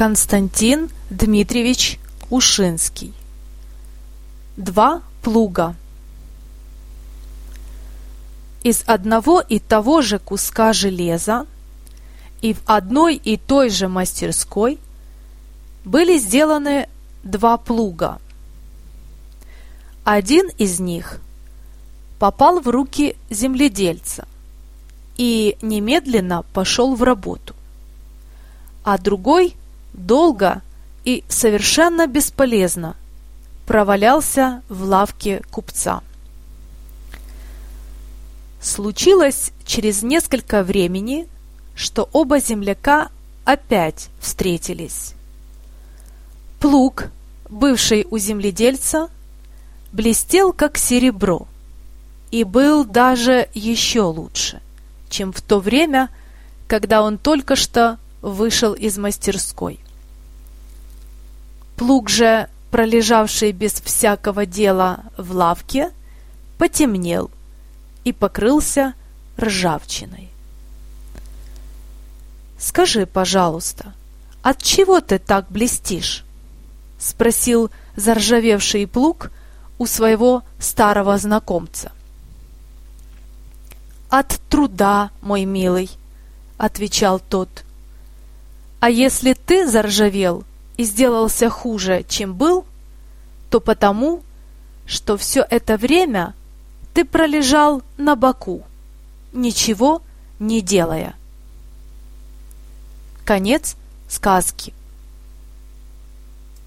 Константин Дмитриевич Ушинский Два плуга Из одного и того же куска железа и в одной и той же мастерской были сделаны два плуга. Один из них попал в руки земледельца и немедленно пошел в работу, а другой долго и совершенно бесполезно провалялся в лавке купца. Случилось через несколько времени, что оба земляка опять встретились. Плуг, бывший у земледельца, блестел как серебро и был даже еще лучше, чем в то время, когда он только что вышел из мастерской. Плуг же, пролежавший без всякого дела в лавке, потемнел и покрылся ржавчиной. «Скажи, пожалуйста, от чего ты так блестишь?» — спросил заржавевший плуг у своего старого знакомца. «От труда, мой милый», — отвечал тот. «А если ты заржавел и сделался хуже, чем был, то потому, что все это время ты пролежал на боку, ничего не делая». Конец сказки.